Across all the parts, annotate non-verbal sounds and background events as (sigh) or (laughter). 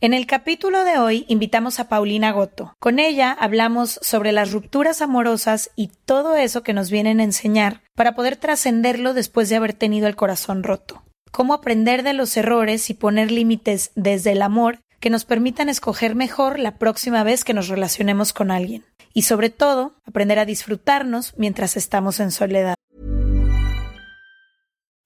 En el capítulo de hoy invitamos a Paulina Goto. Con ella hablamos sobre las rupturas amorosas y todo eso que nos vienen a enseñar para poder trascenderlo después de haber tenido el corazón roto. Cómo aprender de los errores y poner límites desde el amor que nos permitan escoger mejor la próxima vez que nos relacionemos con alguien. Y sobre todo, aprender a disfrutarnos mientras estamos en soledad.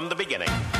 From the beginning.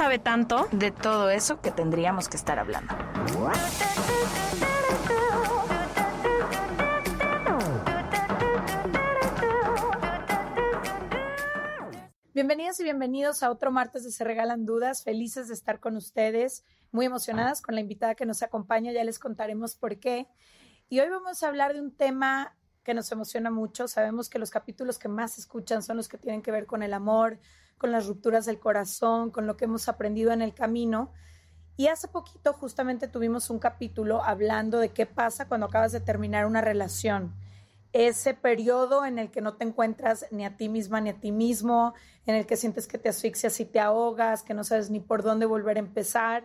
sabe tanto. de todo eso que tendríamos que estar hablando. Bienvenidas y bienvenidos a otro martes de Se Regalan Dudas. Felices de estar con ustedes, muy emocionadas con la invitada que nos acompaña. Ya les contaremos por qué. Y hoy vamos a hablar de un tema que nos emociona mucho. Sabemos que los capítulos que más se escuchan son los que tienen que ver con el amor, con las rupturas del corazón, con lo que hemos aprendido en el camino. Y hace poquito justamente tuvimos un capítulo hablando de qué pasa cuando acabas de terminar una relación. Ese periodo en el que no te encuentras ni a ti misma ni a ti mismo, en el que sientes que te asfixias y te ahogas, que no sabes ni por dónde volver a empezar.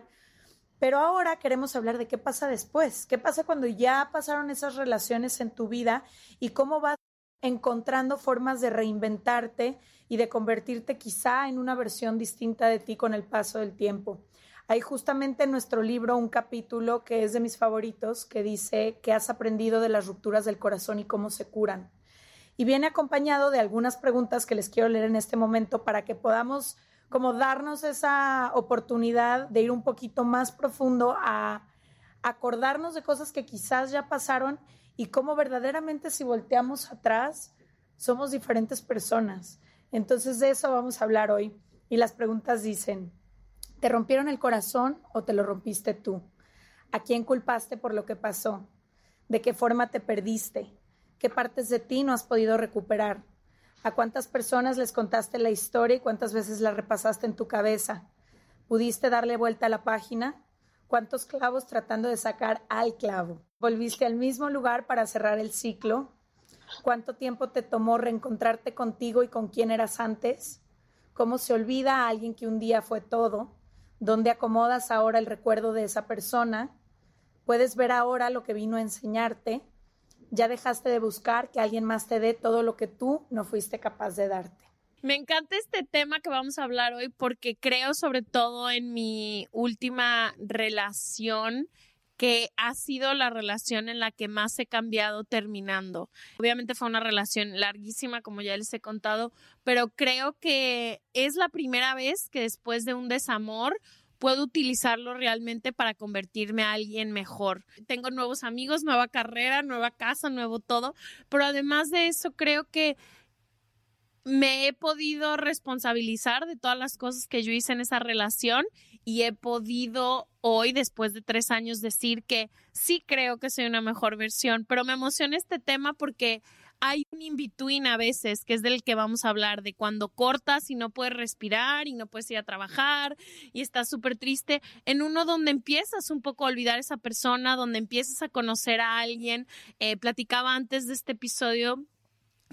Pero ahora queremos hablar de qué pasa después, qué pasa cuando ya pasaron esas relaciones en tu vida y cómo vas encontrando formas de reinventarte y de convertirte quizá en una versión distinta de ti con el paso del tiempo. Hay justamente en nuestro libro un capítulo que es de mis favoritos que dice que has aprendido de las rupturas del corazón y cómo se curan. Y viene acompañado de algunas preguntas que les quiero leer en este momento para que podamos como darnos esa oportunidad de ir un poquito más profundo a acordarnos de cosas que quizás ya pasaron y cómo verdaderamente si volteamos atrás somos diferentes personas. Entonces de eso vamos a hablar hoy. Y las preguntas dicen, ¿te rompieron el corazón o te lo rompiste tú? ¿A quién culpaste por lo que pasó? ¿De qué forma te perdiste? ¿Qué partes de ti no has podido recuperar? ¿A cuántas personas les contaste la historia y cuántas veces la repasaste en tu cabeza? ¿Pudiste darle vuelta a la página? ¿Cuántos clavos tratando de sacar al clavo? ¿Volviste al mismo lugar para cerrar el ciclo? ¿Cuánto tiempo te tomó reencontrarte contigo y con quién eras antes? ¿Cómo se olvida a alguien que un día fue todo? ¿Dónde acomodas ahora el recuerdo de esa persona? ¿Puedes ver ahora lo que vino a enseñarte? ¿Ya dejaste de buscar que alguien más te dé todo lo que tú no fuiste capaz de darte? Me encanta este tema que vamos a hablar hoy porque creo sobre todo en mi última relación que ha sido la relación en la que más he cambiado terminando. Obviamente fue una relación larguísima, como ya les he contado, pero creo que es la primera vez que después de un desamor puedo utilizarlo realmente para convertirme a alguien mejor. Tengo nuevos amigos, nueva carrera, nueva casa, nuevo todo, pero además de eso creo que me he podido responsabilizar de todas las cosas que yo hice en esa relación y he podido hoy, después de tres años, decir que sí creo que soy una mejor versión, pero me emociona este tema porque hay un in-between a veces, que es del que vamos a hablar, de cuando cortas y no puedes respirar y no puedes ir a trabajar y estás súper triste, en uno donde empiezas un poco a olvidar a esa persona, donde empiezas a conocer a alguien. Eh, platicaba antes de este episodio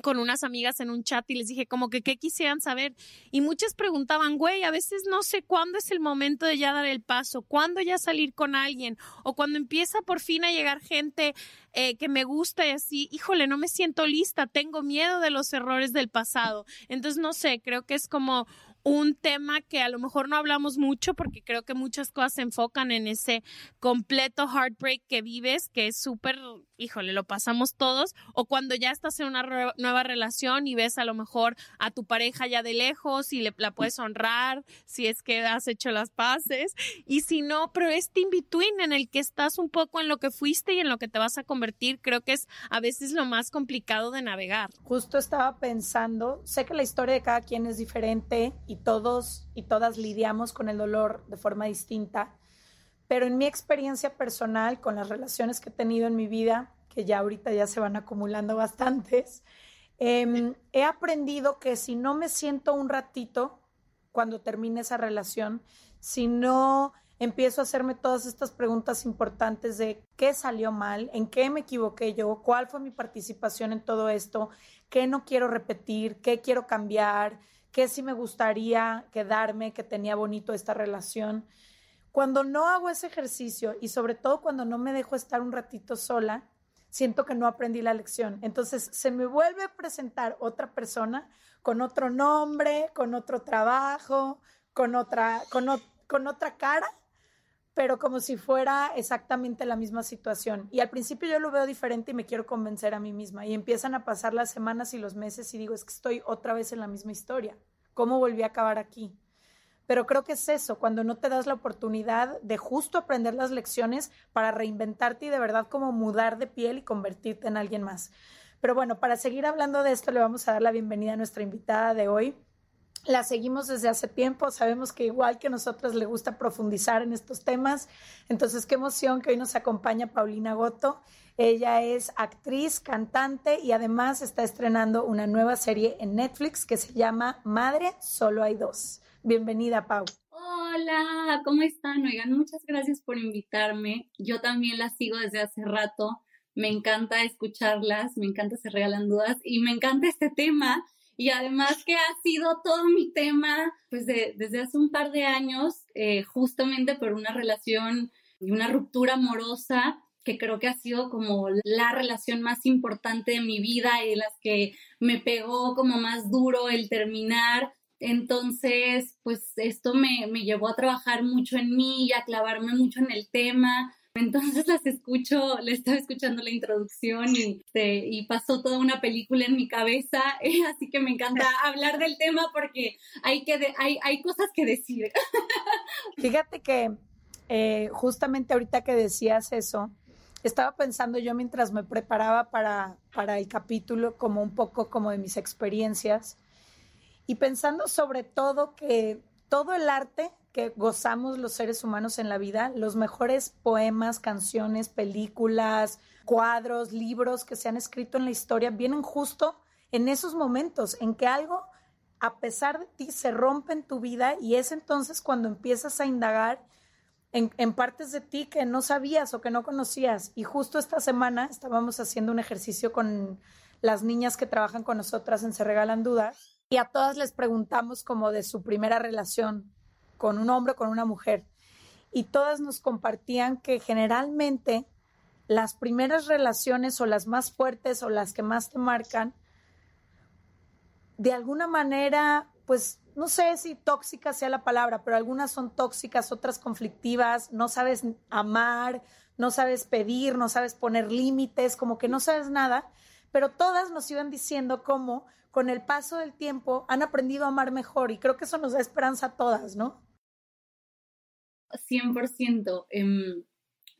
con unas amigas en un chat y les dije como que qué quisieran saber y muchas preguntaban, güey, a veces no sé cuándo es el momento de ya dar el paso, cuándo ya salir con alguien o cuando empieza por fin a llegar gente eh, que me gusta y así, híjole, no me siento lista, tengo miedo de los errores del pasado. Entonces, no sé, creo que es como un tema que a lo mejor no hablamos mucho porque creo que muchas cosas se enfocan en ese completo heartbreak que vives, que es súper, híjole, lo pasamos todos, o cuando ya estás en una nueva relación y ves a lo mejor a tu pareja ya de lejos y le, la puedes honrar si es que has hecho las paces, y si no, pero este in-between en el que estás un poco en lo que fuiste y en lo que te vas a convertir, creo que es a veces lo más complicado de navegar. Justo estaba pensando, sé que la historia de cada quien es diferente todos y todas lidiamos con el dolor de forma distinta, pero en mi experiencia personal, con las relaciones que he tenido en mi vida, que ya ahorita ya se van acumulando bastantes, em, he aprendido que si no me siento un ratito cuando termine esa relación, si no empiezo a hacerme todas estas preguntas importantes de qué salió mal, en qué me equivoqué yo, cuál fue mi participación en todo esto, qué no quiero repetir, qué quiero cambiar, qué sí me gustaría quedarme, que tenía bonito esta relación. Cuando no hago ese ejercicio y sobre todo cuando no me dejo estar un ratito sola, siento que no aprendí la lección. Entonces se me vuelve a presentar otra persona con otro nombre, con otro trabajo, con otra, con, con otra cara, pero como si fuera exactamente la misma situación. Y al principio yo lo veo diferente y me quiero convencer a mí misma. Y empiezan a pasar las semanas y los meses y digo, es que estoy otra vez en la misma historia. ¿Cómo volví a acabar aquí? Pero creo que es eso, cuando no te das la oportunidad de justo aprender las lecciones para reinventarte y de verdad como mudar de piel y convertirte en alguien más. Pero bueno, para seguir hablando de esto, le vamos a dar la bienvenida a nuestra invitada de hoy. La seguimos desde hace tiempo, sabemos que igual que nosotros le gusta profundizar en estos temas. Entonces, qué emoción que hoy nos acompaña Paulina Goto. Ella es actriz, cantante y además está estrenando una nueva serie en Netflix que se llama Madre, solo hay dos. Bienvenida, Pau. Hola, ¿cómo están? Oigan, muchas gracias por invitarme. Yo también la sigo desde hace rato. Me encanta escucharlas, me encanta se regalan dudas y me encanta este tema. Y además que ha sido todo mi tema, pues desde hace un par de años, eh, justamente por una relación y una ruptura amorosa que creo que ha sido como la relación más importante de mi vida y de las que me pegó como más duro el terminar. Entonces, pues esto me, me llevó a trabajar mucho en mí y a clavarme mucho en el tema. Entonces las escucho, le estaba escuchando la introducción y, este, y pasó toda una película en mi cabeza, (laughs) así que me encanta (laughs) hablar del tema porque hay, que hay, hay cosas que decir. (laughs) Fíjate que eh, justamente ahorita que decías eso, estaba pensando yo mientras me preparaba para, para el capítulo como un poco como de mis experiencias y pensando sobre todo que todo el arte que gozamos los seres humanos en la vida, los mejores poemas, canciones, películas, cuadros, libros que se han escrito en la historia, vienen justo en esos momentos en que algo, a pesar de ti, se rompe en tu vida y es entonces cuando empiezas a indagar en, partes de ti que no sabías o que no conocías. Y justo esta semana estábamos haciendo un ejercicio con las niñas que trabajan con nosotras en Se Regalan Dudas y a todas les preguntamos como de su primera relación con un hombre o con una mujer. Y todas nos compartían que generalmente las primeras relaciones o las más fuertes o las que más te marcan, de alguna manera, pues no sé si tóxica sea la palabra, pero algunas son tóxicas, otras conflictivas, no sabes amar, no sabes pedir, no sabes poner límites, como que no sabes nada, pero todas nos iban diciendo cómo con el paso del tiempo han aprendido a amar mejor y creo que eso nos da esperanza a todas, ¿no? 100%. Em,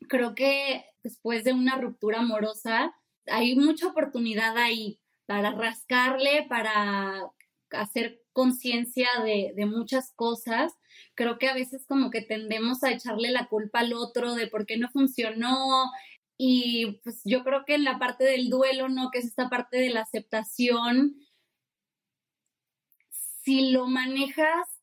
creo que después de una ruptura amorosa hay mucha oportunidad ahí para rascarle, para hacer conciencia de, de, muchas cosas. Creo que a veces como que tendemos a echarle la culpa al otro de por qué no funcionó, Y pues yo creo que en la parte del duelo, ¿no? Que es esta parte de la aceptación, si lo manejas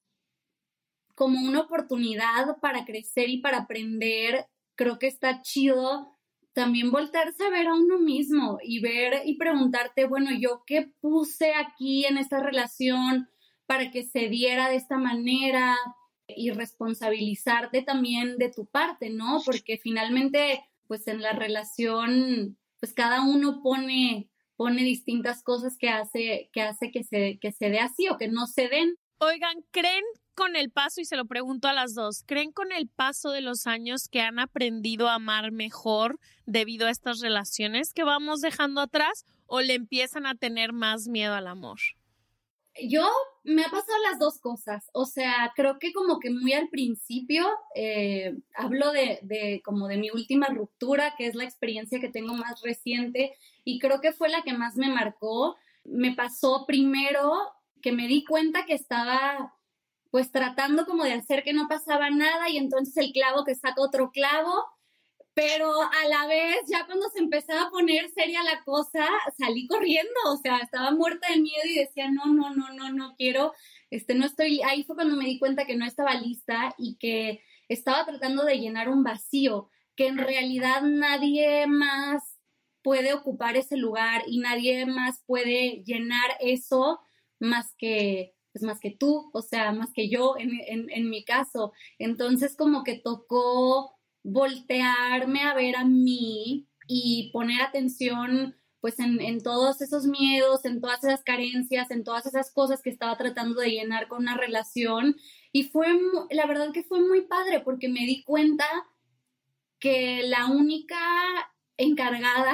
como una oportunidad para crecer y para aprender, creo que está chido también voltarse a ver a uno mismo y ver y preguntarte, bueno, yo qué puse aquí en esta relación para que se diera de esta manera y responsabilizarte también de tu parte, ¿no? Porque finalmente, pues en la relación, pues cada uno pone pone distintas cosas que hace que hace que se que se dé así o que no se den. Oigan, ¿creen con el paso, y se lo pregunto a las dos, ¿creen con el paso de los años que han aprendido a amar mejor debido a estas relaciones que vamos dejando atrás o le empiezan a tener más miedo al amor? Yo me ha pasado las dos cosas, o sea, creo que como que muy al principio, eh, hablo de, de como de mi última ruptura, que es la experiencia que tengo más reciente y creo que fue la que más me marcó. Me pasó primero que me di cuenta que estaba pues tratando como de hacer que no pasaba nada y entonces el clavo que saca otro clavo, pero a la vez ya cuando se empezaba a poner seria la cosa, salí corriendo, o sea, estaba muerta de miedo y decía, no, no, no, no, no quiero, este, no estoy, ahí fue cuando me di cuenta que no estaba lista y que estaba tratando de llenar un vacío, que en realidad nadie más puede ocupar ese lugar y nadie más puede llenar eso más que pues más que tú, o sea, más que yo en, en, mi caso. Entonces como que tocó voltearme a ver a mí y poner atención pues en, en, todos esos miedos, en todas esas carencias, en todas esas cosas que estaba tratando de llenar con una relación. Y fue, la verdad que fue muy padre porque me di cuenta que la única encargada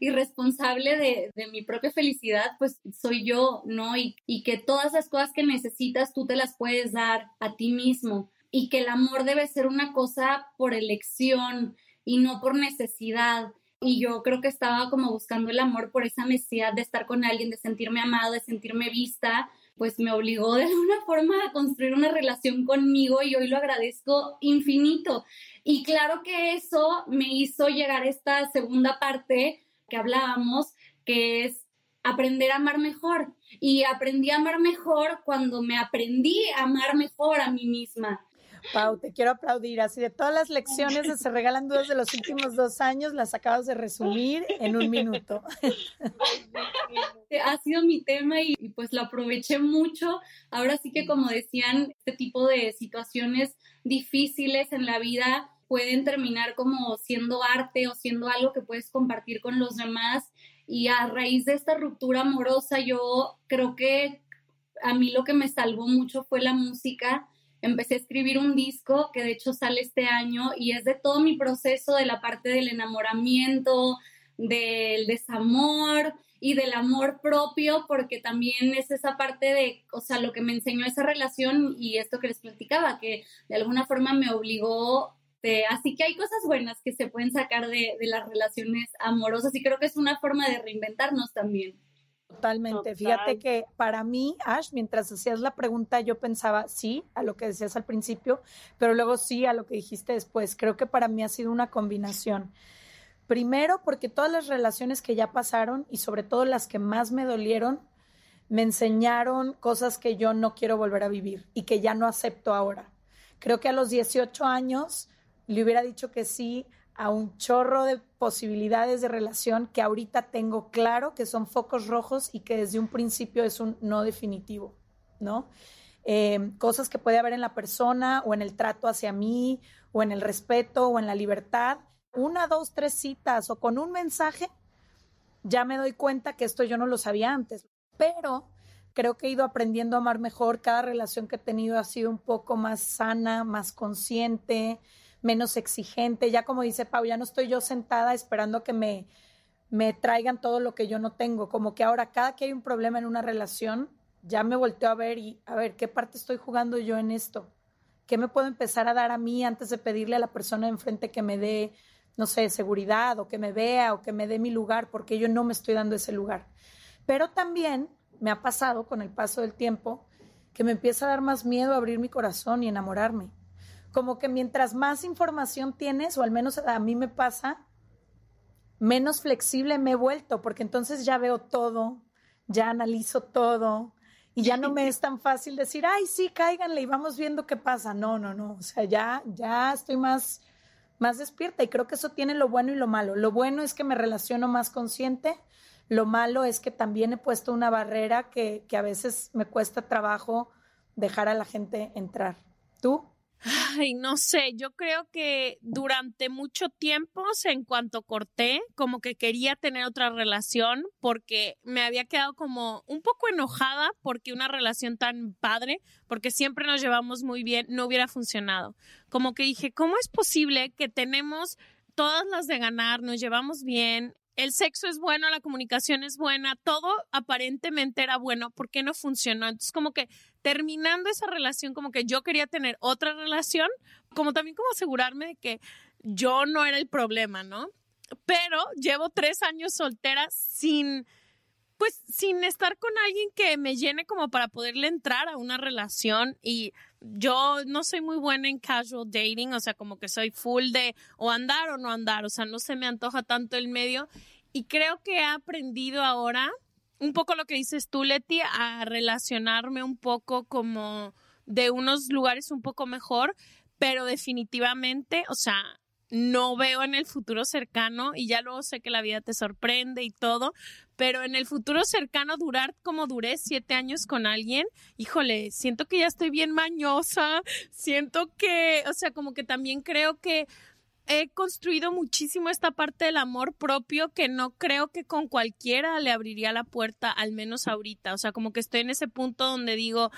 y responsable de, de, mi propia felicidad, pues soy yo, ¿no? Y, y que todas las cosas que necesitas tú te las puedes dar a ti mismo y que el amor debe ser una cosa por elección y no por necesidad. Y yo creo que estaba como buscando el amor por esa necesidad de estar con alguien, de sentirme amado, de sentirme vista, pues me obligó de alguna (laughs) forma a construir una relación conmigo y hoy lo agradezco infinito. Y claro que eso me hizo llegar a esta segunda parte que hablábamos, que es aprender a amar mejor. Y aprendí a amar mejor cuando me aprendí a amar mejor a mí misma. Pau, te quiero aplaudir. Así de todas las lecciones de Se Regalan Dudas de los últimos dos años, las acabas de resumir en un minuto. Ha sido mi tema y, y pues lo aproveché mucho. Ahora sí que como decían, este tipo de situaciones difíciles en la vida pueden terminar como siendo arte o siendo algo que puedes compartir con los demás. Y a raíz de esta ruptura amorosa, yo creo que a mí lo que me salvó mucho fue la música empecé a escribir un disco que de hecho sale este año y es de todo mi proceso de la parte del enamoramiento, del desamor y del amor propio, porque también es esa parte de, o sea, lo que me enseñó esa relación y esto que les platicaba, que de alguna forma me obligó. De, así que hay cosas buenas que se pueden sacar de, de las relaciones amorosas y creo que es una forma de reinventarnos también. Totalmente. Fíjate que para mí, Ash, mientras hacías la pregunta, yo pensaba sí a lo que decías al principio, pero luego sí a lo que dijiste después. Creo que para mí ha sido una combinación. Primero, porque todas las relaciones que ya pasaron y sobre todo las que más me dolieron, me enseñaron cosas que yo no quiero volver a vivir y que ya no acepto ahora. Creo que a los 18 años le hubiera dicho que sí a un chorro de posibilidades de relación que ahorita tengo claro que son focos rojos y que desde un principio es un no definitivo, ¿no? Eh, cosas que puede haber en la persona o en el trato hacia mí o en el respeto o en la libertad. Una, dos, tres citas o con un mensaje, ya me doy cuenta que esto yo no lo sabía antes, pero creo que he ido aprendiendo a amar mejor. Cada relación que he tenido ha sido un poco más sana, más consciente, menos exigente. Ya como dice Pau, ya no estoy yo sentada esperando que me, me traigan todo lo que yo no tengo. Como que ahora cada que hay un problema en una relación, ya me volteo a ver y a ver qué parte estoy jugando yo en esto. ¿Qué me puedo empezar a dar a mí antes de pedirle a la persona enfrente que me dé, no sé, seguridad o que me vea o que me dé mi lugar porque yo no me estoy dando ese lugar? Pero también me ha pasado con el paso del tiempo que me empieza a dar más miedo abrir mi corazón y enamorarme como que mientras más información tienes, o al menos a mí me pasa, menos flexible me he vuelto, porque entonces ya veo todo, ya analizo todo y ya no me es tan fácil decir, ay, sí, cáiganle y vamos viendo qué pasa. No, no, no. O sea, ya, ya estoy más, más despierta y creo que eso tiene lo bueno y lo malo. Lo bueno es que me relaciono más consciente. Lo malo es que también he puesto una barrera que, que a veces me cuesta trabajo dejar a la gente entrar. ¿Tú? Ay, no sé, yo creo que durante mucho tiempo, en cuanto corté, como que quería tener otra relación porque me había quedado como un poco enojada porque una relación tan padre, porque siempre nos llevamos muy bien, no hubiera funcionado. Como que dije, ¿cómo es posible que tenemos todas las de ganar, nos llevamos bien, el sexo es bueno, la comunicación es buena, todo aparentemente era bueno, ¿por qué no funcionó? Entonces como que terminando esa relación, como que yo quería tener otra relación, como también como asegurarme de que yo no era el problema, ¿no? Pero llevo tres años soltera sin, pues sin estar con alguien que me llene como para poderle entrar a una relación y yo no soy muy buena en casual dating, o sea, como que soy full de o andar o no andar, o sea, no se me antoja tanto el medio y creo que he aprendido ahora un poco lo que dices tú, Leti, a relacionarme un poco como de unos lugares un poco mejor, pero definitivamente, o sea, no veo en el futuro cercano y ya luego sé que la vida te sorprende y todo, pero en el futuro cercano durar como duré siete años con alguien, híjole, siento que ya estoy bien mañosa, siento que, o sea, como que también creo que he construido muchísimo esta parte del amor propio que no creo que con cualquiera le abriría la puerta, al menos ahorita, o sea, como que estoy en ese punto donde digo,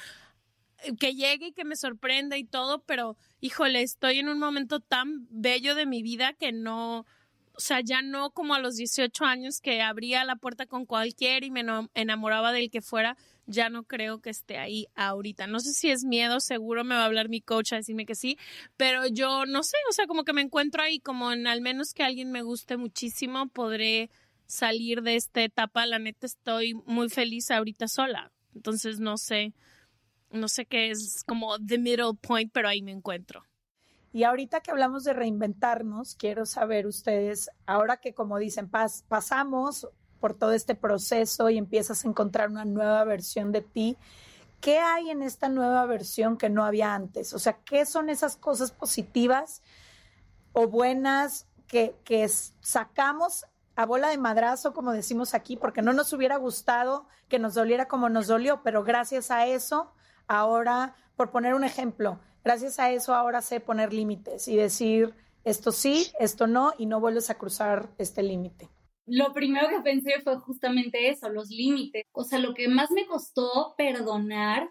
que llegue y que me sorprenda y todo, pero híjole, estoy en un momento tan bello de mi vida que no, o sea, ya no como a los 18 años que abría la puerta con cualquiera y me enamoraba del que fuera, ya no creo que esté ahí ahorita. No sé si es miedo, seguro me va a hablar mi coach a decirme que sí, pero yo no sé, o sea, como que me encuentro ahí como en al menos que alguien me guste muchísimo, podré salir de esta etapa. La neta estoy muy feliz ahorita sola. Entonces no sé, no sé qué es como the middle point, pero ahí me encuentro. Y ahorita que hablamos de reinventarnos, quiero saber ustedes, ahora que como dicen, pasamos por todo este proceso y empiezas a encontrar una nueva versión de ti, ¿qué hay en esta nueva versión que no había antes? O sea, ¿qué son esas cosas positivas o buenas que, que sacamos a bola de madrazo, como decimos aquí, porque no nos hubiera gustado que nos doliera como nos dolió, pero gracias a eso ahora, por poner un ejemplo, gracias a eso ahora sé poner límites y decir esto sí, esto no, y no vuelves a cruzar este límite. Lo primero que pensé fue justamente eso, los límites. O sea, lo que más me costó perdonar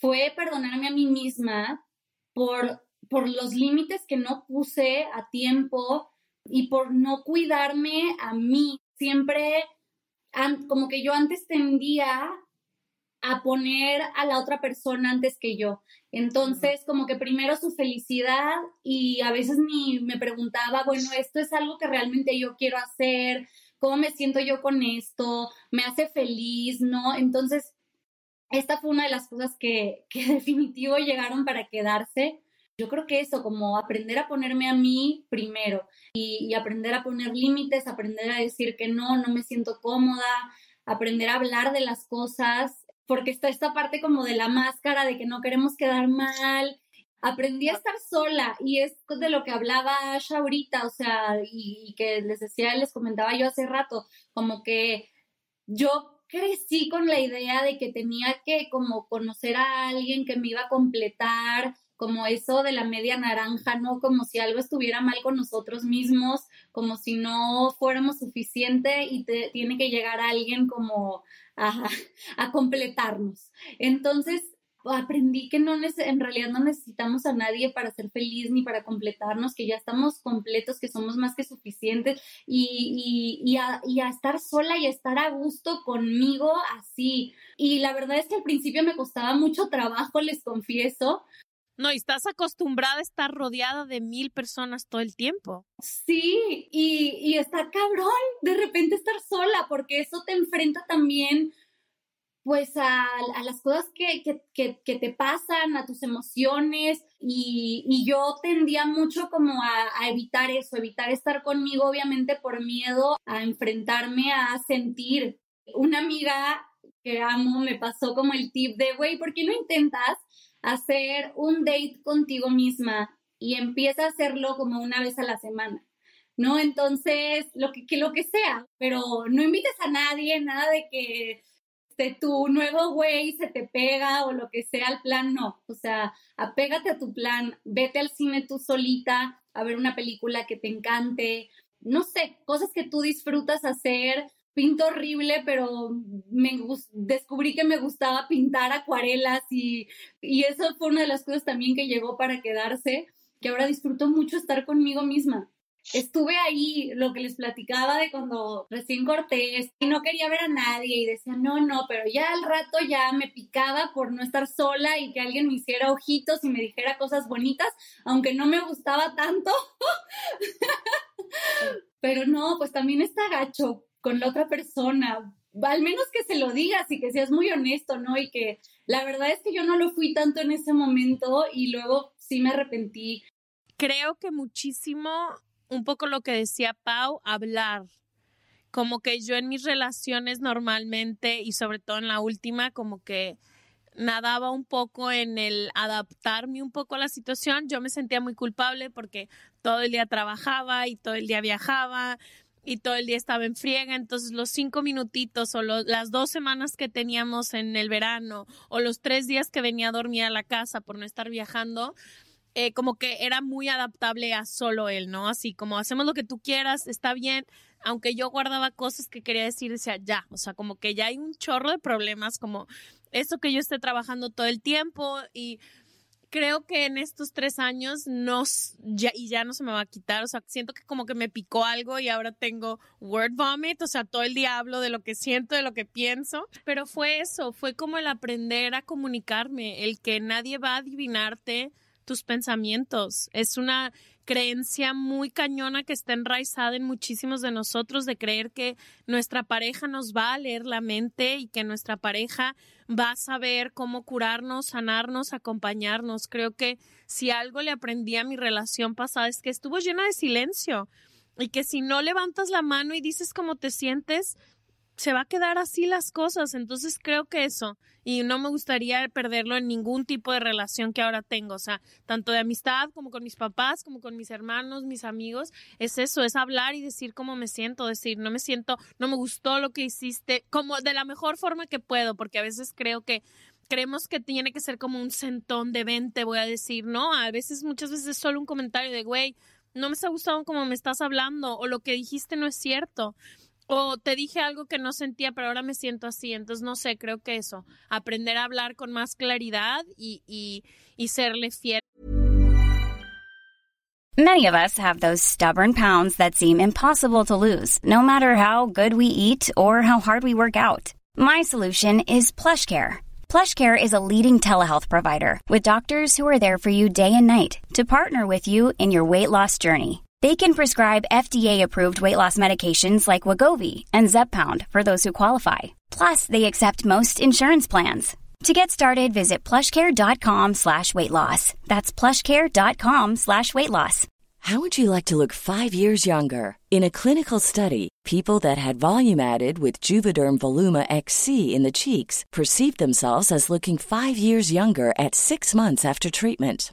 fue perdonarme a mí misma por, por los límites que no puse a tiempo y por no cuidarme a mí. Siempre, como que yo antes tendía a poner a la otra persona antes que yo. Entonces, como que primero su felicidad y a veces ni me preguntaba, bueno, esto es algo que realmente yo quiero hacer, cómo me siento yo con esto, me hace feliz, ¿no? Entonces, esta fue una de las cosas que, que (laughs) definitivo llegaron para quedarse. Yo creo que eso, como aprender a ponerme a mí primero y, y aprender a poner límites, aprender a decir que no, no me siento cómoda, aprender a hablar de las cosas porque está esta parte como de la máscara, de que no queremos quedar mal. Aprendí a estar sola y es de lo que hablaba Asha ahorita, o sea, y, que les decía, les comentaba yo hace rato, como que yo crecí con la idea de que tenía que como conocer a alguien que me iba a completar, como eso de la media naranja, ¿no? Como si algo estuviera mal con nosotros mismos, como si no fuéramos suficiente y te, tiene que llegar alguien como a, completarnos. Entonces, aprendí que no en realidad no necesitamos a nadie para ser feliz ni para completarnos, que ya estamos completos, que somos más que suficientes y, y, a, y, a, estar sola y a estar a gusto conmigo así. Y la verdad es que al principio me costaba mucho trabajo, les confieso, no, y estás acostumbrada a estar rodeada de mil personas todo el tiempo. Sí, y, y está cabrón de repente estar sola, porque eso te enfrenta también pues a, las cosas que, que, que, te pasan, a tus emociones, Y, yo tendía mucho como a, a, evitar eso, evitar estar conmigo, obviamente por miedo a enfrentarme a sentir. Una amiga que amo me pasó como el tip de, güey, ¿por qué no intentas hacer un date contigo misma y empieza a hacerlo como una vez a la semana? ¿no? Entonces, lo que, lo que sea, pero no invites a nadie, nada de que este, tu nuevo güey se te pega o lo que sea el plan, no. O sea, apégate a tu plan, vete al cine tú solita a ver una película que te encante, no sé, cosas que tú disfrutas hacer. Pinto horrible, pero me descubrí que me gustaba pintar acuarelas y, y eso fue una de las cosas también que llegó para quedarse, que ahora disfruto mucho estar conmigo misma estuve ahí, lo que les platicaba de cuando recién corté, y no quería ver a nadie y decía, no, no, pero ya al rato ya me picaba por no estar sola y que alguien me hiciera ojitos y me dijera cosas bonitas, aunque no me gustaba tanto. (laughs) pero no, pues también está gacho con la otra persona, al menos que se lo digas y que seas muy honesto, ¿no? Y que la verdad es que yo no lo fui tanto en ese momento y luego sí me arrepentí. Creo que muchísimo un poco lo que decía Pau, hablar. Como que yo en mis relaciones normalmente y sobre todo en la última, como que nadaba un poco en el adaptarme un poco a la situación. Yo me sentía muy culpable porque todo el día trabajaba y todo el día viajaba y todo el día estaba en friega. Entonces los cinco minutitos o las dos semanas que teníamos en el verano o los tres días que venía a dormir a la casa por no estar viajando, eh, como que era muy adaptable a solo él, ¿no? Así como hacemos lo que tú quieras, está bien, aunque yo guardaba cosas que quería decir, decía ya, o sea, como que ya hay un chorro de problemas, como esto que yo esté trabajando todo el tiempo y creo que en estos tres años no, ya, y ya no se me va a quitar, o sea, siento que como que me picó algo y ahora tengo word vomit, o sea, todo el día hablo de lo que siento, de lo que pienso, pero fue eso, fue como el aprender a comunicarme, el que nadie va a adivinarte tus pensamientos. Es una creencia muy cañona que está enraizada en muchísimos de nosotros de creer que nuestra pareja nos va a leer la mente y que nuestra pareja va a saber cómo curarnos, sanarnos, acompañarnos. Creo que si algo le aprendí a mi relación pasada es que estuvo llena de silencio y que si no levantas la mano y dices cómo te sientes, se va a quedar así las cosas. Entonces creo que eso, y no me gustaría perderlo en ningún tipo de relación que ahora tengo, o sea, tanto de amistad como con mis papás, como con mis hermanos, mis amigos, es eso, es hablar y decir cómo me siento, decir, no me siento, no me gustó lo que hiciste, como de la mejor forma que puedo, porque a veces creo que creemos que tiene que ser como un sentón de 20, voy a decir, no, a veces, muchas veces es solo un comentario de, güey, no me está gustando como me estás hablando o lo que dijiste no es cierto o te dije algo que no sentía, pero ahora me siento así. Entonces, no sé, creo que eso, aprender a hablar con más claridad y, y, y serle fiel. Many of us have those stubborn pounds that seem impossible to lose, no matter how good we eat or how hard we work out. My solution is PlushCare. PlushCare is a leading telehealth provider with doctors who are there for you day and night to partner with you in your weight loss journey. They can prescribe FDA-approved weight loss medications like Wagovi and Zepbound for those who qualify. Plus, they accept most insurance plans. To get started, visit plushcare.com slash weight loss. That's plushcare.com slash weight loss. How would you like to look five years younger? In a clinical study, people that had volume added with Juvederm Voluma XC in the cheeks perceived themselves as looking five years younger at six months after treatment.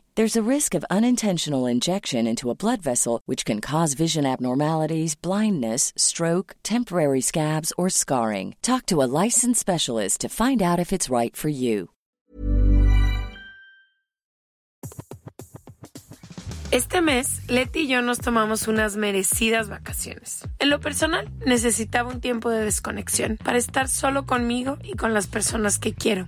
There's a risk of unintentional injection into a blood vessel, which can cause vision abnormalities, blindness, stroke, temporary scabs, or scarring. Talk to a licensed specialist to find out if it's right for you. Este mes, Leti y yo nos tomamos unas merecidas vacaciones. En lo personal, necesitaba un tiempo de desconexión para estar solo conmigo y con las personas que quiero.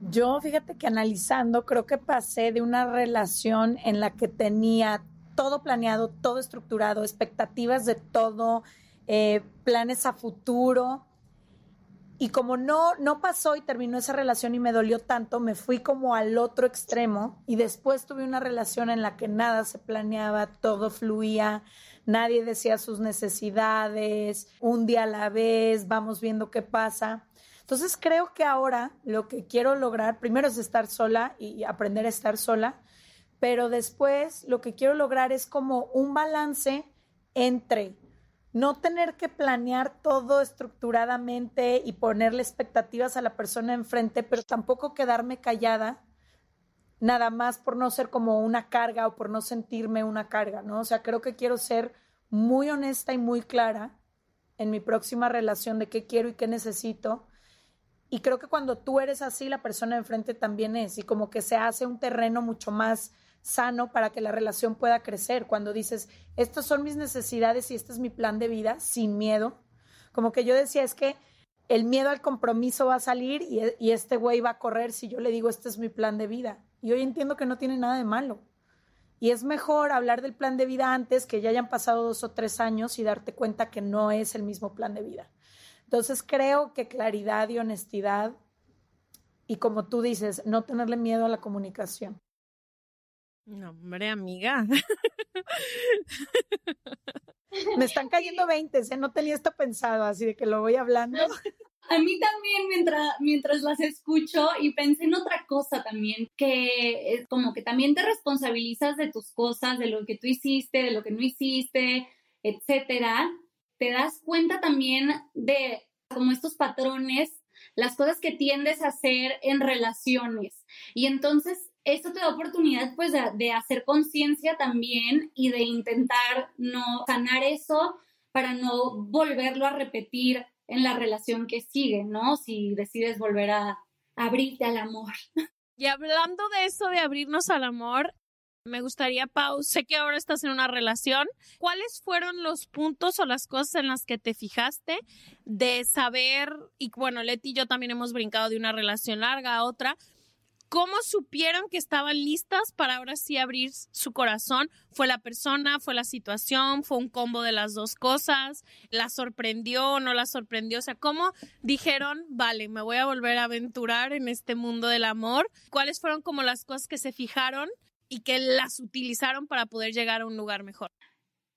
Yo, fíjate que analizando, creo que pasé de una relación en la que tenía todo planeado, todo estructurado, expectativas de todo, eh, planes a futuro. Y como no, no pasó y terminó esa relación y me dolió tanto, me fui como al otro extremo y después tuve una relación en la que nada se planeaba, todo fluía, nadie decía sus necesidades, un día a la vez, vamos viendo qué pasa. Entonces creo que ahora lo que quiero lograr, primero es estar sola y aprender a estar sola, pero después lo que quiero lograr es como un balance entre no tener que planear todo estructuradamente y ponerle expectativas a la persona enfrente, pero tampoco quedarme callada nada más por no ser como una carga o por no sentirme una carga, ¿no? O sea, creo que quiero ser muy honesta y muy clara en mi próxima relación de qué quiero y qué necesito y creo que cuando tú eres así, la persona enfrente también es, y como que se hace un terreno mucho más sano para que la relación pueda crecer. Cuando dices, estas son mis necesidades y este es mi plan de vida, sin miedo. Como que yo decía, es que el miedo al compromiso va a salir y, y este güey va a correr si yo le digo, este es mi plan de vida. Y hoy entiendo que no tiene nada de malo. Y es mejor hablar del plan de vida antes que ya hayan pasado dos o tres años y darte cuenta que no es el mismo plan de vida. Entonces creo que claridad y honestidad y como tú dices, no tenerle miedo a la comunicación. No, hombre, amiga. Me están cayendo 20, ¿eh? no tenía esto pensado, así de que lo voy hablando. (laughs) A mí también mientras, mientras las escucho y pensé en otra cosa también, que es como que también te responsabilizas de tus cosas, de lo que tú hiciste, de lo que no hiciste, etcétera te das cuenta también de como estos patrones, las cosas que tiendes a hacer en relaciones. Y entonces esto te da oportunidad pues de, hacer conciencia también y de intentar no sanar eso para no volverlo a repetir en la relación que sigue, ¿no? Si decides volver a abrirte al amor. Y hablando de eso de abrirnos al amor, me gustaría, Pau, sé que ahora estás en una relación. ¿Cuáles fueron los puntos o las cosas en las que te fijaste de saber, y bueno, Leti y yo también hemos brincado de una relación larga a otra, ¿Cómo supieron que estaban listas para ahora sí abrir su corazón? ¿Fue la persona? ¿Fue la situación? ¿Fue un combo de las dos cosas? ¿La sorprendió o no la sorprendió? O sea, ¿cómo dijeron, vale, me voy a volver a aventurar en este mundo del amor? ¿Cuáles fueron como las cosas que se fijaron y que las utilizaron para poder llegar a un lugar mejor?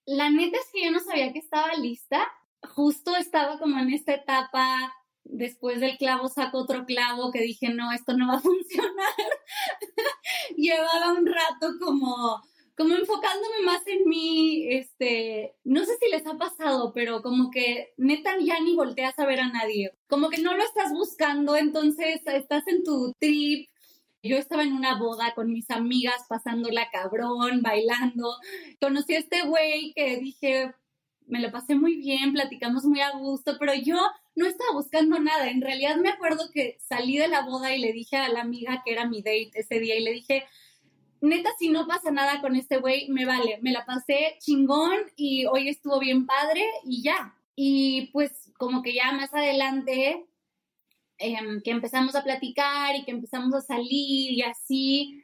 La neta es que yo no sabía que estaba lista. Justo estaba como en esta etapa, después del clavo saco otro clavo, que dije, no, esto no va a (laughs) funcionar. (laughs) Llevaba un rato como, como enfocándome más en mí, este, no sé si les ha pasado, pero como que neta ya ni volteas a ver a nadie. Como que no lo estás buscando, entonces estás en tu trip, Yo estaba en una boda con mis amigas, pasándola cabrón, bailando. Conocí a este güey que dije, me lo pasé muy bien, platicamos muy a gusto, pero yo no estaba buscando nada. En realidad me acuerdo que salí de la boda y le dije a la amiga que era mi date ese día y le dije, neta, si no pasa nada con este güey, me vale, me la pasé chingón y hoy estuvo bien padre y ya. Y pues como que ya más adelante, em, que empezamos a platicar y que empezamos a salir y así,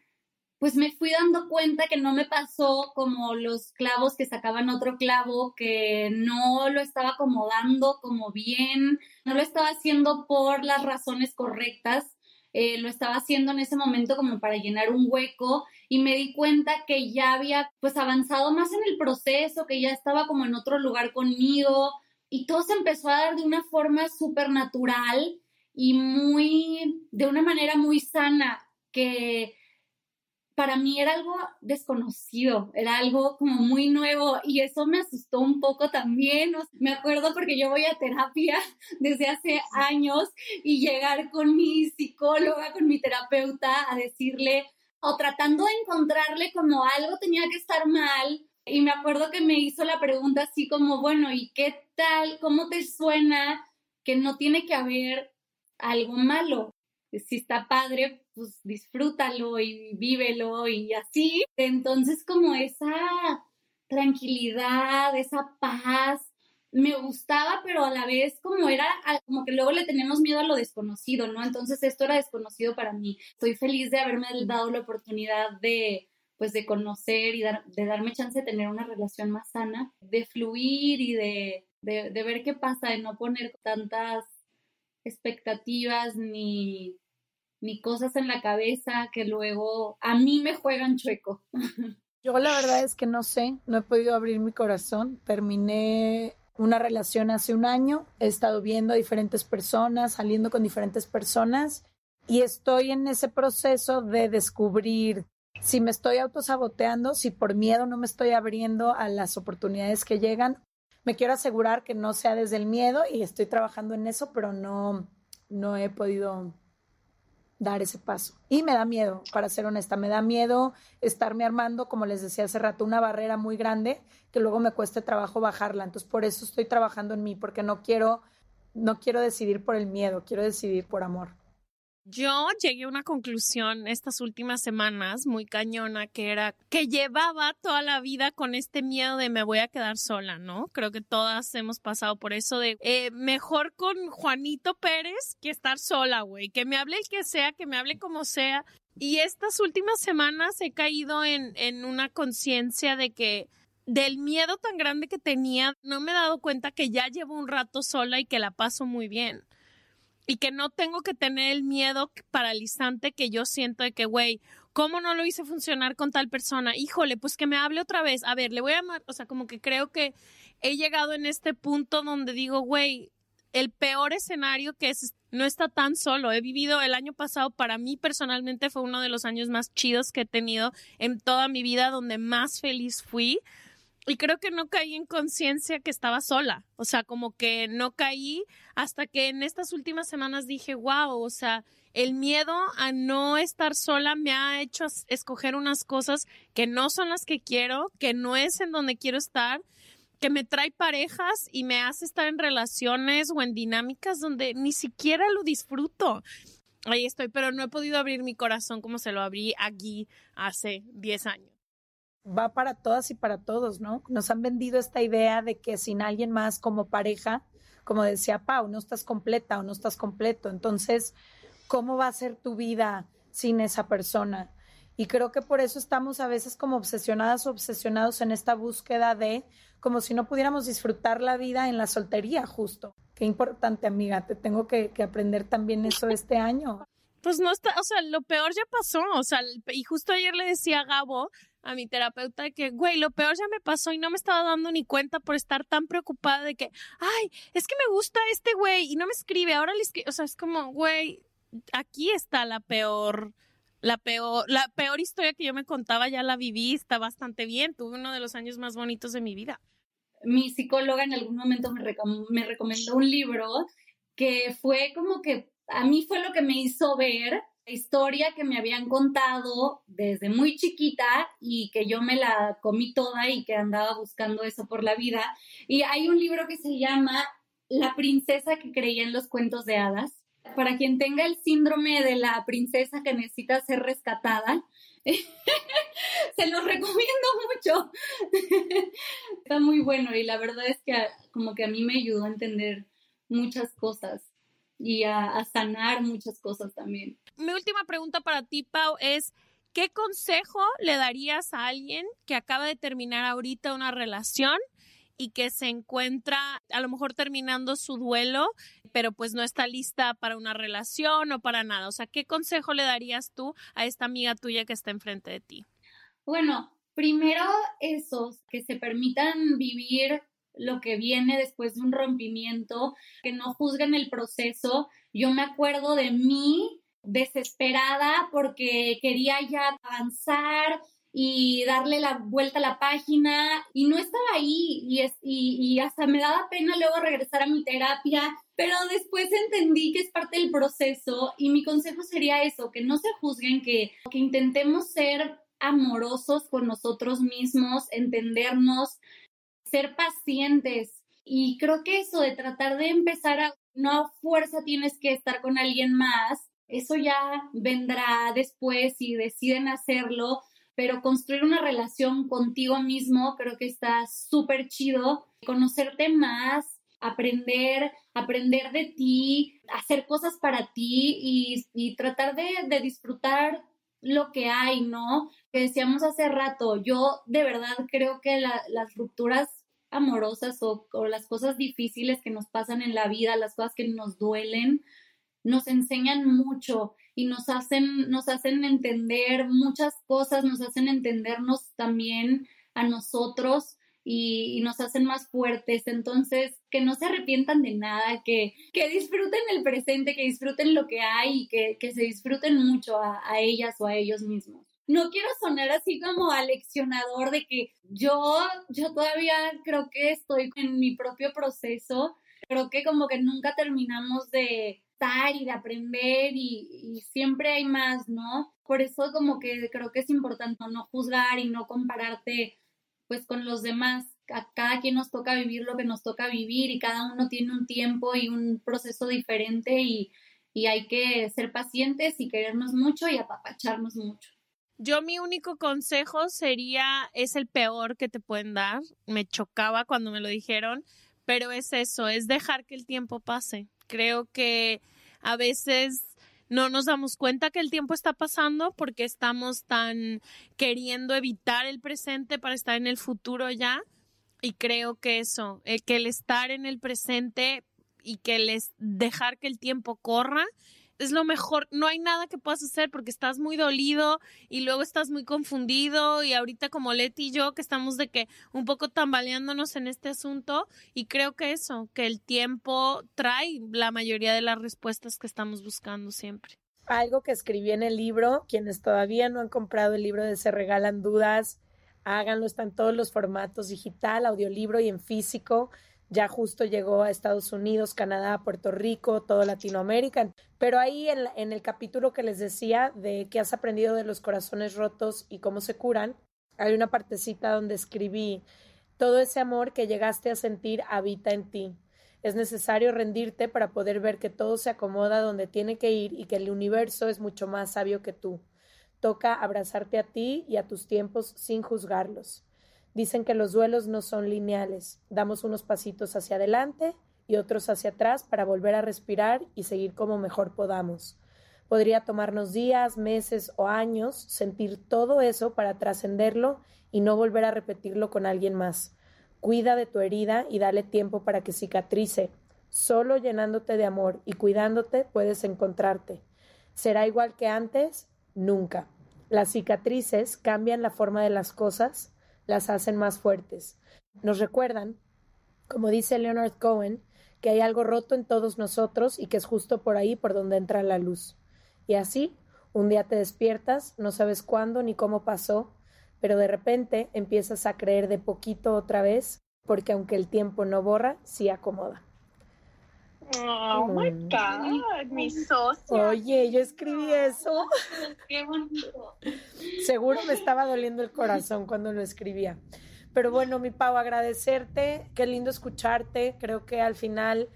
pues me fui dando cuenta que no me pasó como los clavos que sacaban otro clavo, que no lo estaba acomodando como bien, no lo estaba haciendo por las razones correctas, eh, lo estaba haciendo en ese momento como para llenar un hueco y me di cuenta que ya había pues avanzado más en el proceso, que ya estaba como en otro lugar conmigo y todo se empezó a dar de una forma súper natural y muy, de una manera muy sana, que para mí era algo desconocido, era algo como muy nuevo y eso me asustó un poco también. Me acuerdo porque yo voy a terapia (laughs) desde hace años y llegar con mi psicóloga, con mi terapeuta a decirle o tratando de encontrarle como algo tenía que estar mal. Y me acuerdo que me hizo la pregunta así como, bueno, ¿y qué tal? ¿Cómo te suena que no tiene que haber algo malo? Si está padre, pues disfrútalo y vívelo y así. Entonces como esa tranquilidad, esa paz, me gustaba, pero a la vez como era, como que luego le tenemos miedo a lo desconocido, ¿no? Entonces esto era desconocido para mí. Estoy feliz de haberme dado la oportunidad de, pues, de conocer y de darme chance de tener una relación más sana, de fluir y de, de, de ver qué pasa, de no poner tantas expectativas ni ni cosas en la cabeza que luego a mí me juegan chueco. (laughs) Yo la verdad es que no sé, no he podido abrir mi corazón. Terminé una relación hace un año, he estado viendo a diferentes personas, saliendo con diferentes personas y estoy en ese proceso de descubrir si me estoy autosaboteando, si por miedo no me estoy abriendo a las oportunidades que llegan. Me quiero asegurar que no sea desde el miedo y estoy trabajando en eso, pero no, no he podido dar ese paso. Y me da miedo, para ser honesta, me da miedo estarme armando, como les decía hace rato, una barrera muy grande que luego me cueste trabajo bajarla. Entonces, por eso estoy trabajando en mí, porque no quiero, no quiero decidir por el miedo, quiero decidir por amor. Yo llegué a una conclusión estas últimas semanas muy cañona que era que llevaba toda la vida con este miedo de me voy a quedar sola, ¿no? Creo que todas hemos pasado por eso de eh, mejor con Juanito Pérez que estar sola, güey. Que me hable el que sea, que me hable como sea. Y estas últimas semanas he caído en, en una conciencia de que del miedo tan grande que tenía, no me he dado cuenta que ya llevo un rato sola y que la paso muy bien y que no tengo que tener el miedo paralizante que yo siento de que, güey, ¿cómo no lo hice funcionar con tal persona? Híjole, pues que me hable otra vez. A ver, le voy a amar, o sea, como que creo que he llegado en este punto donde digo, güey, el peor escenario que es no está tan solo. He vivido el año pasado, para mí personalmente fue uno de los años más chidos que he tenido en toda mi vida, donde más feliz fui y creo que no caí en conciencia que estaba sola. O sea, como que no caí hasta que en estas últimas semanas dije, wow, o sea, el miedo a no estar sola me ha hecho escoger unas cosas que no son las que quiero, que no es en donde quiero estar, que me trae parejas y me hace estar en relaciones o en dinámicas donde ni siquiera lo disfruto. Ahí estoy, pero no he podido abrir mi corazón como se lo abrí aquí hace 10 años va para todas y para todos, ¿no? Nos han vendido esta idea de que sin alguien más como pareja, como decía Pau, no estás completa o no estás completo. Entonces, ¿cómo va a ser tu vida sin esa persona? Y creo que por eso estamos a veces como obsesionadas o obsesionados en esta búsqueda de como si no pudiéramos disfrutar la vida en la soltería, justo. Qué importante, amiga. Te tengo que, aprender también eso este año. Pues no está, o sea, lo peor ya pasó, o sea, y justo ayer le decía a Gabo, a mi terapeuta, que, güey, lo peor ya me pasó y no me estaba dando ni cuenta por estar tan preocupada de que, ay, es que me gusta este güey y no me escribe, ahora le escribe, o sea, es como, güey, aquí está la peor, la peor, la peor historia que yo me contaba, ya la viví, está bastante bien, tuve uno de los años más bonitos de mi vida. Mi psicóloga en algún momento me, me recomendó un libro que fue como que a mí fue lo que me hizo ver historia que me habían contado desde muy chiquita y que yo me la comí toda y que andaba buscando eso por la vida. Y hay un libro que se llama La princesa que creía en los cuentos de hadas. Para quien tenga el síndrome de la princesa que necesita ser rescatada, (laughs) se los recomiendo mucho. (laughs) Está muy bueno y la verdad es que como que a mí me ayudó a entender muchas cosas y a, sanar muchas cosas también. Mi última pregunta para ti, Pau, es ¿qué consejo le darías a alguien que acaba de terminar ahorita una relación y que se encuentra a lo mejor terminando su duelo, pero pues no está lista para una relación o para nada? O sea, ¿qué consejo le darías tú a esta amiga tuya que está enfrente de ti? Bueno, primero esos que se permitan vivir lo que viene después de un rompimiento, que no juzguen el proceso. Yo me acuerdo de mí desesperada porque quería ya avanzar y darle la vuelta a la página y no estaba ahí y, hasta me daba pena luego regresar a mi terapia, pero después entendí que es parte del proceso y mi consejo sería eso, que no se juzguen, que, que intentemos ser amorosos con nosotros mismos, entendernos, ser pacientes. Y creo que eso de tratar de empezar a, no a fuerza tienes que estar con alguien más, eso ya vendrá después si deciden hacerlo, pero construir una relación contigo mismo creo que está súper chido, conocerte más, aprender, aprender de ti, hacer cosas para ti y, y tratar de, de, disfrutar lo que hay, ¿no? Que decíamos hace rato, yo de verdad creo que las rupturas amorosas o, las cosas difíciles que nos pasan en la vida, las cosas que nos duelen, nos enseñan mucho y nos hacen, nos hacen entender muchas cosas, nos hacen entendernos también a nosotros y, nos hacen más fuertes. Entonces, que no se arrepientan de nada, que, que disfruten el presente, que disfruten lo que hay y que, que se disfruten mucho a, a ellas o a ellos mismos no quiero sonar así como aleccionador de que yo, yo todavía creo que estoy en mi propio proceso, creo que como que nunca terminamos de estar y de aprender y, siempre hay más, ¿no? Por eso como que creo que es importante no juzgar y no compararte pues con los demás. A cada quien nos toca vivir lo que nos toca vivir y cada uno tiene un tiempo y un proceso diferente y, y hay que ser pacientes y querernos mucho y apapacharnos mucho. Yo mi único consejo sería, es el peor que te pueden dar, me chocaba cuando me lo dijeron, pero es eso, es dejar que el tiempo pase. Creo que a veces no nos damos cuenta que el tiempo está pasando porque estamos tan queriendo evitar el presente para estar en el futuro ya. Y creo que eso, eh, que el estar en el presente y que el dejar que el tiempo corra es lo mejor, no hay nada que puedas hacer porque estás muy dolido y luego estás muy confundido y ahorita como Leti y yo que estamos de que un poco tambaleándonos en este asunto y creo que eso, que el tiempo trae la mayoría de las respuestas que estamos buscando siempre. Algo que escribí en el libro, quienes todavía no han comprado el libro de Se Regalan Dudas, háganlo, está en todos los formatos, digital, audiolibro y en físico ya justo llegó a Estados Unidos, Canadá, Puerto Rico, toda Latinoamérica. Pero ahí en, en, el capítulo que les decía de qué has aprendido de los corazones rotos y cómo se curan, hay una partecita donde escribí, todo ese amor que llegaste a sentir habita en ti. Es necesario rendirte para poder ver que todo se acomoda donde tiene que ir y que el universo es mucho más sabio que tú. Toca abrazarte a ti y a tus tiempos sin juzgarlos. Dicen que los duelos no son lineales. Damos unos pasitos hacia adelante y otros hacia atrás para volver a respirar y seguir como mejor podamos. Podría tomarnos días, meses o años sentir todo eso para trascenderlo y no volver a repetirlo con alguien más. Cuida de tu herida y dale tiempo para que cicatrice. Solo llenándote de amor y cuidándote puedes encontrarte. ¿Será igual que antes? Nunca. Las cicatrices cambian la forma de las cosas las hacen más fuertes. Nos recuerdan, como dice Leonard Cohen, que hay algo roto en todos nosotros y que es justo por ahí por donde entra la luz. Y así, un día te despiertas, no sabes cuándo ni cómo pasó, pero de repente empiezas a creer de poquito otra vez, porque aunque el tiempo no borra, sí acomoda. Oh my God, mi socia. Oye, yo escribí eso. Qué bonito. Seguro me estaba doliendo el corazón cuando lo escribía. Pero bueno, mi Pau, agradecerte. Qué lindo escucharte. Creo que al final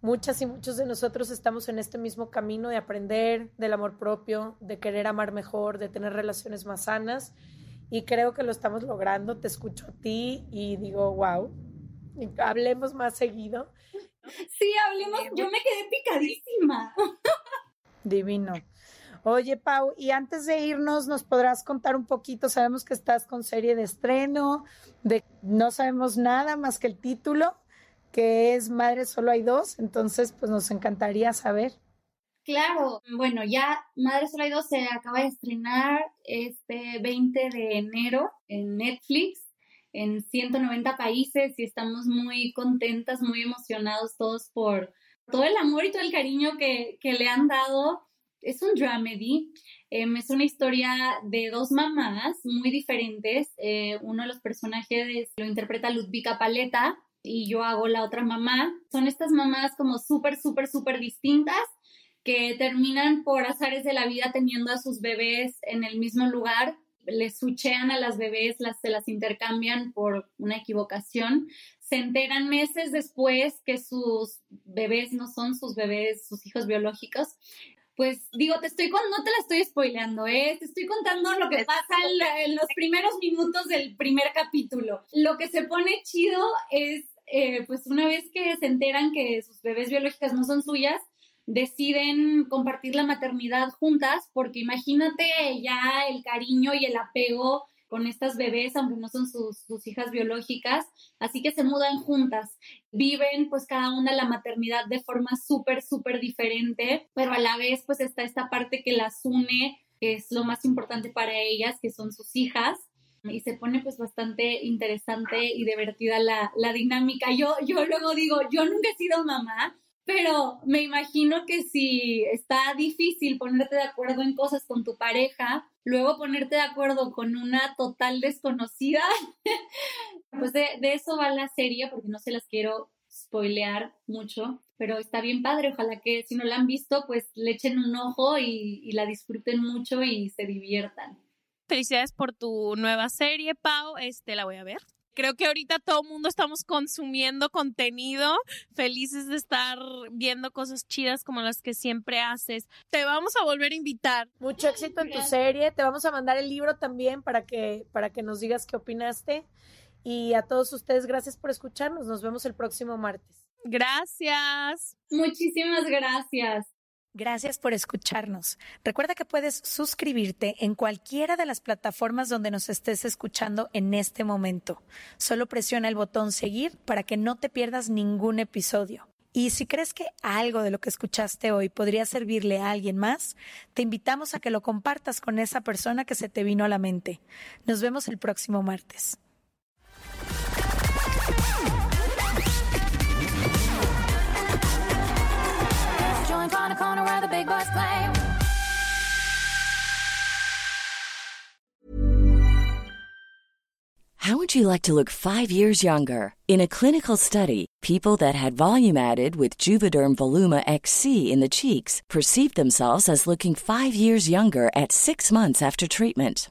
muchas y muchos de nosotros estamos en este mismo camino de aprender del amor propio, de querer amar mejor, de tener relaciones más sanas. Y creo que lo estamos logrando. Te escucho a ti y digo, wow, hablemos más seguido. Sí, hablemos. Yo me quedé picadísima. Divino. Oye, Pau, y antes de irnos, ¿nos podrás contar un poquito? Sabemos que estás con serie de estreno, de no sabemos nada más que el título, que es Madre Solo hay dos, entonces pues nos encantaría saber. Claro, bueno, ya Madre Solo hay dos se acaba de estrenar este 20 de enero en Netflix en 190 países y estamos muy contentas, muy emocionados todos por todo el amor y todo el cariño que, que le han dado. Es un dramedy, em, es una historia de dos mamás muy diferentes. Eh, uno de los personajes lo interpreta Ludvika Paleta y yo hago la otra mamá. Son estas mamás como súper, súper, súper distintas que terminan por azares de la vida teniendo a sus bebés en el mismo lugar les suchean a las bebés, las, se las intercambian por una equivocación, se enteran meses después que sus bebés no son sus bebés, sus hijos biológicos. Pues digo, te estoy con, no te la estoy spoileando, ¿eh? te estoy contando lo que pasa en, los primeros minutos del primer capítulo. Lo que se pone chido es, eh, pues una vez que se enteran que sus bebés biológicas no son suyas, deciden compartir la maternidad juntas, porque imagínate ya el cariño y el apego con estas bebés, aunque no son sus, hijas biológicas, así que se mudan juntas, viven pues cada una la maternidad de forma súper, súper diferente, pero a la vez pues está esta parte que las une, que es lo más importante para ellas, que son sus hijas, y se pone pues bastante interesante y divertida la, la dinámica. Yo, yo luego digo, yo nunca he sido mamá, pero me imagino que si está difícil ponerte de acuerdo en cosas con tu pareja, luego ponerte de acuerdo con una total desconocida, (laughs) pues de, eso va la serie, porque no se las quiero spoilear mucho, pero está bien padre, ojalá que si no la han visto, pues le echen un ojo y, y la disfruten mucho y se diviertan. Felicidades por tu nueva serie, Pau, este la voy a ver. Creo que ahorita todo el mundo estamos consumiendo contenido, felices de estar viendo cosas chidas como las que siempre haces. Te vamos a volver a invitar. Mucho éxito en tu serie. Te vamos a mandar el libro también para que, para que nos digas qué opinaste. Y a todos ustedes, gracias por escucharnos. Nos vemos el próximo martes. Gracias. Muchísimas gracias. Gracias por escucharnos. Recuerda que puedes suscribirte en cualquiera de las plataformas donde nos estés escuchando en este momento. Solo presiona el botón seguir para que no te pierdas ningún episodio. Y si crees que algo de lo que escuchaste hoy podría servirle a alguien más, te invitamos a que lo compartas con esa persona que se te vino a la mente. Nos vemos el próximo martes. How would you like to look five years younger? In a clinical study, people that had volume added with Juvederm Voluma XC in the cheeks perceived themselves as looking five years younger at six months after treatment.